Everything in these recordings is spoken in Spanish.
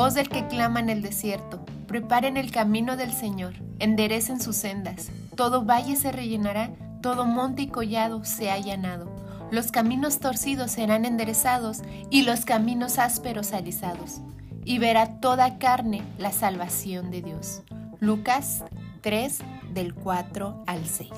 Voz del que clama en el desierto, preparen el camino del Señor, enderecen sus sendas. Todo valle se rellenará, todo monte y collado se ha allanado. Los caminos torcidos serán enderezados y los caminos ásperos alisados. Y verá toda carne la salvación de Dios. Lucas 3 del 4 al 6.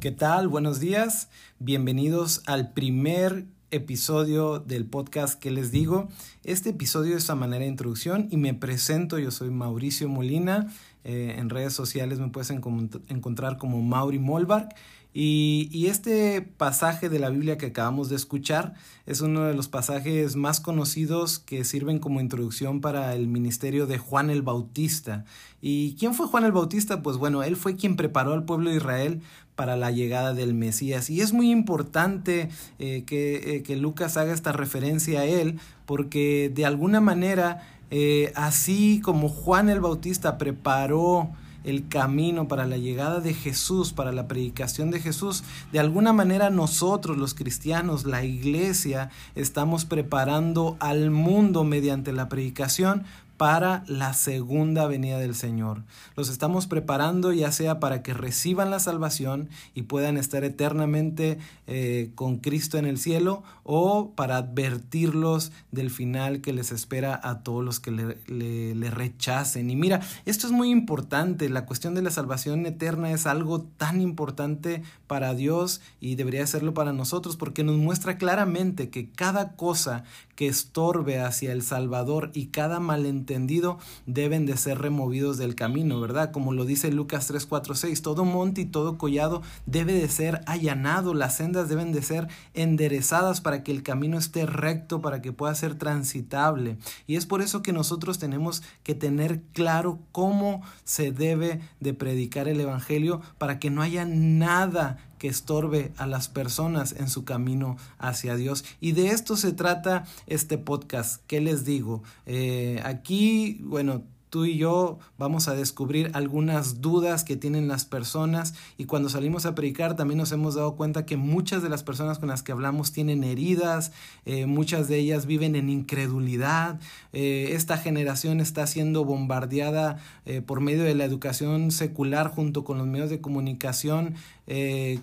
¿Qué tal? Buenos días. Bienvenidos al primer episodio del podcast que les digo. Este episodio es a manera de introducción y me presento. Yo soy Mauricio Molina. Eh, en redes sociales me puedes encontrar como Mauri Molbark y, este pasaje de la Biblia que acabamos de escuchar es uno de los pasajes más conocidos que sirven como introducción para el ministerio de Juan el Bautista. ¿Y quién fue Juan el Bautista? Pues bueno, él fue quien preparó al pueblo de Israel para la llegada del Mesías. Y es muy importante eh, que, eh, que Lucas haga esta referencia a él porque de alguna manera, eh, así como Juan el Bautista preparó el camino para la llegada de Jesús, para la predicación de Jesús. De alguna manera nosotros los cristianos, la iglesia, estamos preparando al mundo mediante la predicación para la segunda venida del Señor. Los estamos preparando ya sea para que reciban la salvación y puedan estar eternamente eh, con Cristo en el cielo o para advertirlos del final que les espera a todos los que le, le rechacen. Y mira, esto es muy importante, la cuestión de la salvación eterna es algo tan importante para Dios y debería serlo para nosotros porque nos muestra claramente que cada cosa que estorbe hacia el Salvador y cada malentendido deben de ser removidos del camino, ¿verdad? Como lo dice Lucas 3, 4, 6, todo monte y todo collado debe de ser allanado, las sendas deben de ser enderezadas para que el camino esté recto, para que pueda ser transitable. Y es por eso que nosotros tenemos que tener claro cómo se debe de predicar el Evangelio para que no haya nada que estorbe a las personas en su camino hacia Dios. Y de esto se trata este podcast. ¿Qué les digo? Eh, aquí, bueno, tú y yo vamos a descubrir algunas dudas que tienen las personas. Y cuando salimos a predicar también nos hemos dado cuenta que muchas de las personas con las que hablamos tienen heridas, eh, muchas de ellas viven en incredulidad, eh, esta generación está siendo bombardeada eh, por medio de la educación secular junto con los medios de comunicación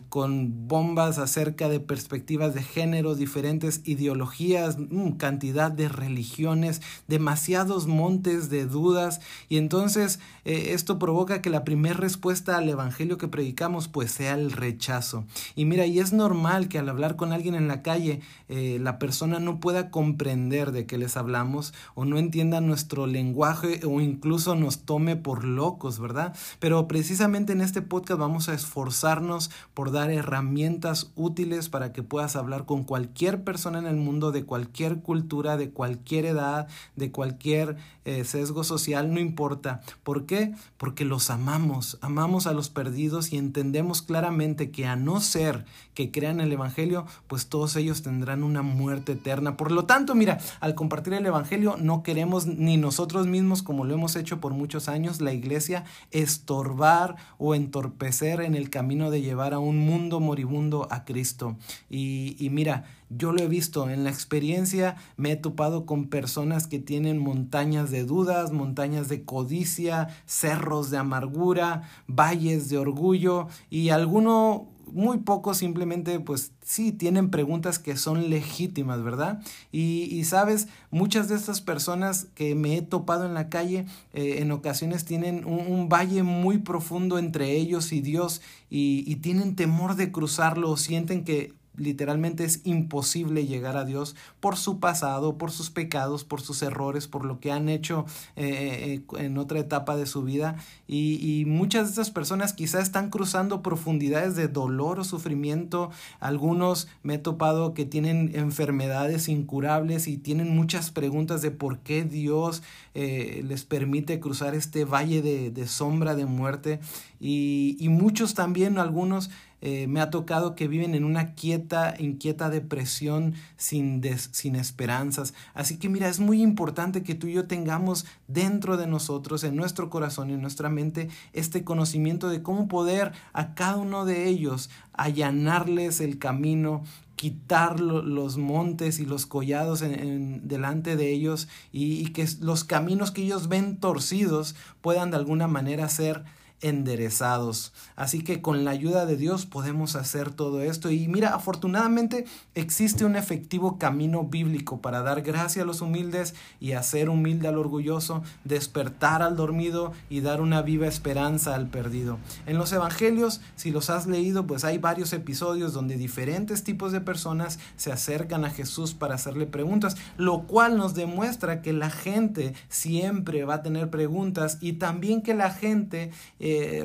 con bombas acerca de perspectivas de género, diferentes ideologías, mm, cantidad de religiones, demasiados montes de dudas y entonces eh, esto provoca que la primera respuesta al evangelio que predicamos pues sea el rechazo. Y mira, y es normal que al hablar con alguien en la calle eh, la persona no pueda comprender de qué les hablamos o no entienda nuestro lenguaje o incluso nos tome por locos, ¿verdad? Pero precisamente en este podcast vamos a esforzarnos por dar herramientas útiles para que puedas hablar con cualquier persona en el mundo de cualquier cultura, de cualquier edad, de cualquier eh, sesgo social no importa. ¿Por qué? Porque los amamos, amamos a los perdidos y entendemos claramente que a no ser que crean el Evangelio, pues todos ellos tendrán una muerte eterna. Por lo tanto, mira, al compartir el Evangelio no queremos ni nosotros mismos, como lo hemos hecho por muchos años, la iglesia, estorbar o entorpecer en el camino de llevar a un mundo moribundo a Cristo. Y, mira, yo lo he visto en la experiencia, me he topado con personas que tienen montañas de dudas, montañas de codicia, cerros de amargura, valles de orgullo y alguno muy pocos simplemente pues sí tienen preguntas que son legítimas, ¿verdad? Y, sabes, muchas de estas personas que me he topado en la calle eh, en ocasiones tienen un, valle muy profundo entre ellos y Dios y, y tienen temor de cruzarlo, sienten que literalmente es imposible llegar a Dios por su pasado, por sus pecados, por sus errores, por lo que han hecho eh, eh, en otra etapa de su vida. Y, muchas de estas personas quizás están cruzando profundidades de dolor o sufrimiento. Algunos me he topado que tienen enfermedades incurables y tienen muchas preguntas de por qué Dios eh, les permite cruzar este valle de, sombra de muerte. Y muchos también, algunos eh, me ha tocado que viven en una quieta, inquieta depresión sin, sin esperanzas. Así que mira, es muy importante que tú y yo tengamos dentro de nosotros, en nuestro corazón y en nuestra mente, este conocimiento de cómo poder a cada uno de ellos allanarles el camino quitar los montes y los collados en, delante de ellos y que los caminos que ellos ven torcidos puedan de alguna manera ser enderezados. Así que con la ayuda de Dios podemos hacer todo esto. Y mira, afortunadamente existe un efectivo camino bíblico para dar gracia a los humildes y hacer humilde al orgulloso, despertar al dormido y dar una viva esperanza al perdido. En los evangelios, si los has leído, pues hay varios episodios donde diferentes tipos de personas se acercan a Jesús para hacerle preguntas, lo cual nos demuestra que la gente siempre va a tener preguntas y también que la gente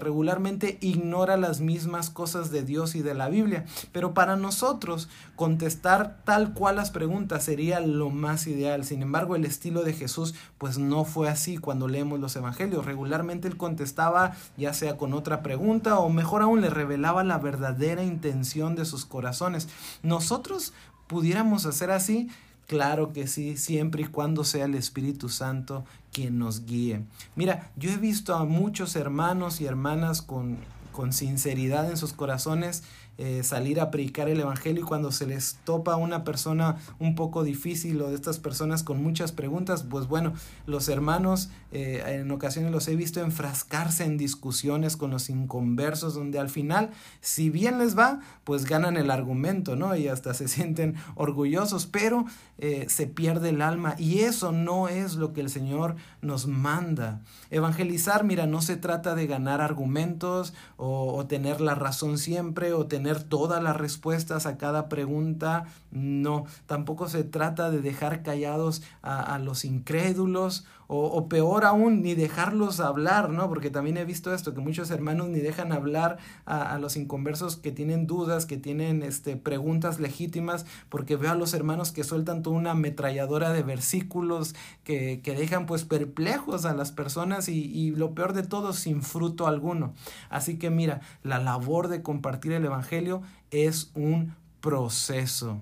regularmente ignora las mismas cosas de Dios y de la Biblia. Pero para nosotros contestar tal cual las preguntas sería lo más ideal. Sin embargo, el estilo de Jesús pues no fue así cuando leemos los evangelios. Regularmente él contestaba ya sea con otra pregunta o mejor aún le revelaba la verdadera intención de sus corazones. Nosotros pudiéramos hacer así Claro que sí, siempre y cuando sea el Espíritu Santo quien nos guíe. Mira, yo he visto a muchos hermanos y hermanas con, con sinceridad en sus corazones eh, salir a predicar el Evangelio y cuando se les topa una persona un poco difícil o de estas personas con muchas preguntas, pues bueno, los hermanos eh, en ocasiones los he visto enfrascarse en discusiones con los inconversos donde al final, si bien les va, pues ganan el argumento, ¿no? Y hasta se sienten orgullosos, pero eh, se pierde el alma y eso no es lo que el Señor nos manda. Evangelizar, mira, no se trata de ganar argumentos o tener la razón siempre o tener todas las respuestas a cada pregunta, no, tampoco se trata de dejar callados a, los incrédulos o, peor aún, ni dejarlos hablar, ¿no? Porque también he visto esto, que muchos hermanos ni dejan hablar a, los inconversos que tienen dudas, que tienen este, preguntas legítimas, porque veo a los hermanos que sueltan toda una ametralladora de versículos que, que dejan pues perplejos a las personas y, y lo peor de todo, sin fruto alguno. Así que mira, la labor de compartir el Evangelio es un proceso.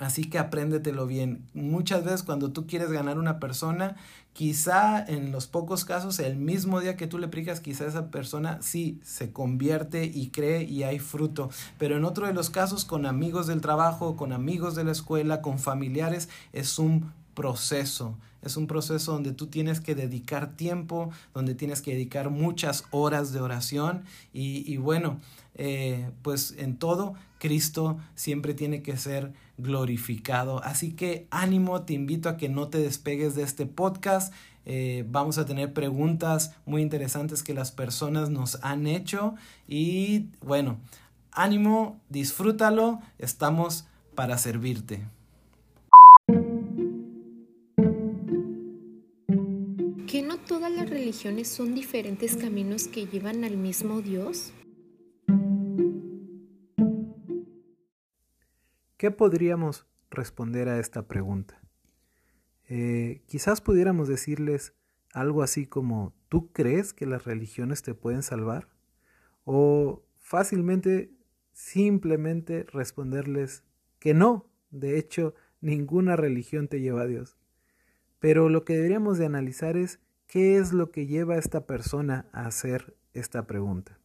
Así que apréndetelo bien. Muchas veces cuando tú quieres ganar una persona, quizá en los pocos casos, el mismo día que tú le predicas, quizá esa persona sí se convierte y cree y hay fruto. Pero en otro de los casos, con amigos del trabajo, con amigos de la escuela, con familiares, es un proceso. Es un proceso donde tú tienes que dedicar tiempo, donde tienes que dedicar muchas horas de oración y, bueno, eh, pues en todo Cristo siempre tiene que ser glorificado. Así que ánimo, te invito a que no te despegues de este podcast. Eh, vamos a tener preguntas muy interesantes que las personas nos han hecho y bueno, ánimo, disfrútalo, estamos para servirte. ¿Que no todas las religiones son diferentes caminos que llevan al mismo Dios? ¿Qué podríamos responder a esta pregunta? Eh, quizás pudiéramos decirles algo así como, ¿tú crees que las religiones te pueden salvar? O fácilmente, simplemente responderles que no, de hecho, ninguna religión te lleva a Dios. Pero lo que deberíamos de analizar es qué es lo que lleva a esta persona a hacer esta pregunta.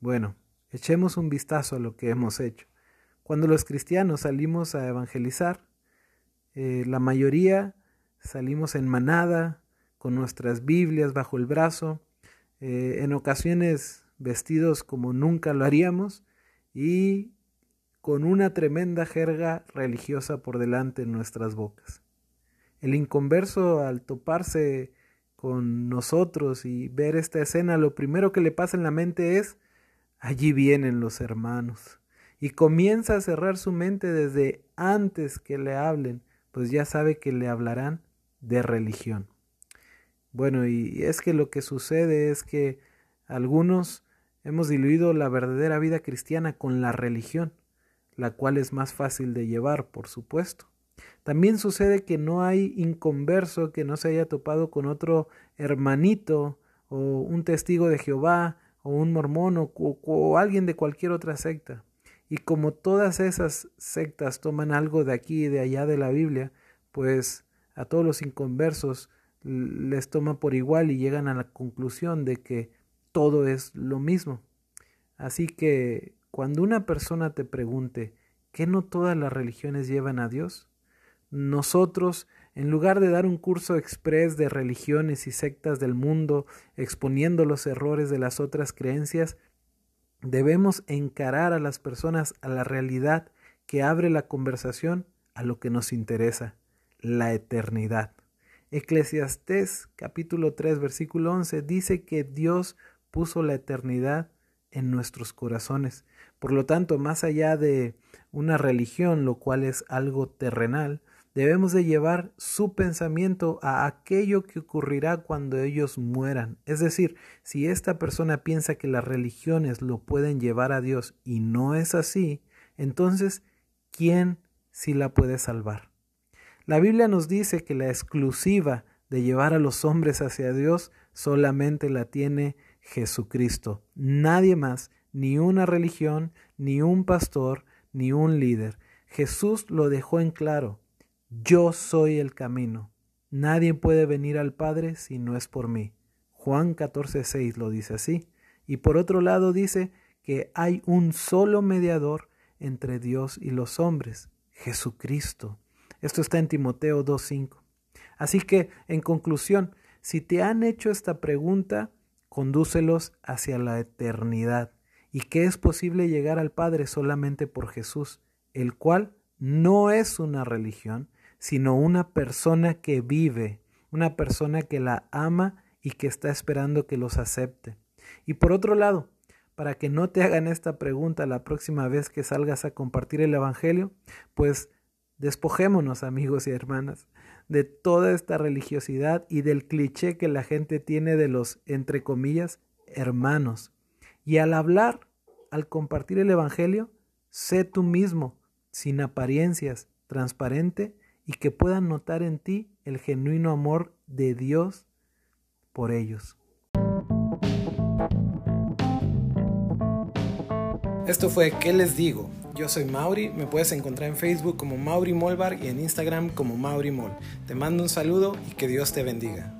Bueno, echemos un vistazo a lo que hemos hecho. Cuando los cristianos salimos a evangelizar, eh, la mayoría salimos en manada, con nuestras Biblias bajo el brazo, eh, en ocasiones vestidos como nunca lo haríamos y con una tremenda jerga religiosa por delante en nuestras bocas. El inconverso al toparse con nosotros y ver esta escena, lo primero que le pasa en la mente es, allí vienen los hermanos y comienza a cerrar su mente desde antes que le hablen, pues ya sabe que le hablarán de religión. Bueno, y es que lo que sucede es que algunos hemos diluido la verdadera vida cristiana con la religión, la cual es más fácil de llevar, por supuesto. También sucede que no hay inconverso que no se haya topado con otro hermanito o un testigo de Jehová o un mormón o, o alguien de cualquier otra secta. Y como todas esas sectas toman algo de aquí y de allá de la Biblia, pues a todos los inconversos les toma por igual y llegan a la conclusión de que todo es lo mismo. Así que cuando una persona te pregunte ¿qué no todas las religiones llevan a Dios? Nosotros, en lugar de dar un curso express de religiones y sectas del mundo, exponiendo los errores de las otras creencias, debemos encarar a las personas a la realidad que abre la conversación a lo que nos interesa, la eternidad. Eclesiastés capítulo 3 versículo 11 dice que Dios puso la eternidad en nuestros corazones. Por lo tanto, más allá de una religión, lo cual es algo terrenal, debemos de llevar su pensamiento a aquello que ocurrirá cuando ellos mueran. Es decir, si esta persona piensa que las religiones lo pueden llevar a Dios y no es así, entonces, ¿quién sí la puede salvar? La Biblia nos dice que la exclusiva de llevar a los hombres hacia Dios solamente la tiene Jesucristo. Nadie más, ni una religión, ni un pastor, ni un líder. Jesús lo dejó en claro. Yo soy el camino. Nadie puede venir al Padre si no es por mí. Juan 14:6 lo dice así. Y por otro lado dice que hay un solo mediador entre Dios y los hombres, Jesucristo. Esto está en Timoteo 2:5. Así que, en conclusión, si te han hecho esta pregunta, condúcelos hacia la eternidad y que es posible llegar al Padre solamente por Jesús, el cual no es una religión, sino una persona que vive, una persona que la ama y que está esperando que los acepte. Y por otro lado, para que no te hagan esta pregunta la próxima vez que salgas a compartir el Evangelio, pues despojémonos amigos y hermanas de toda esta religiosidad y del cliché que la gente tiene de los, entre comillas, hermanos. Y al hablar, al compartir el Evangelio, sé tú mismo, sin apariencias, transparente y que puedan notar en ti el genuino amor de Dios por ellos. Esto fue ¿Qué les digo? Yo soy Mauri, me puedes encontrar en Facebook como Mauri Molbar y en Instagram como Mauri Mol. Te mando un saludo y que Dios te bendiga.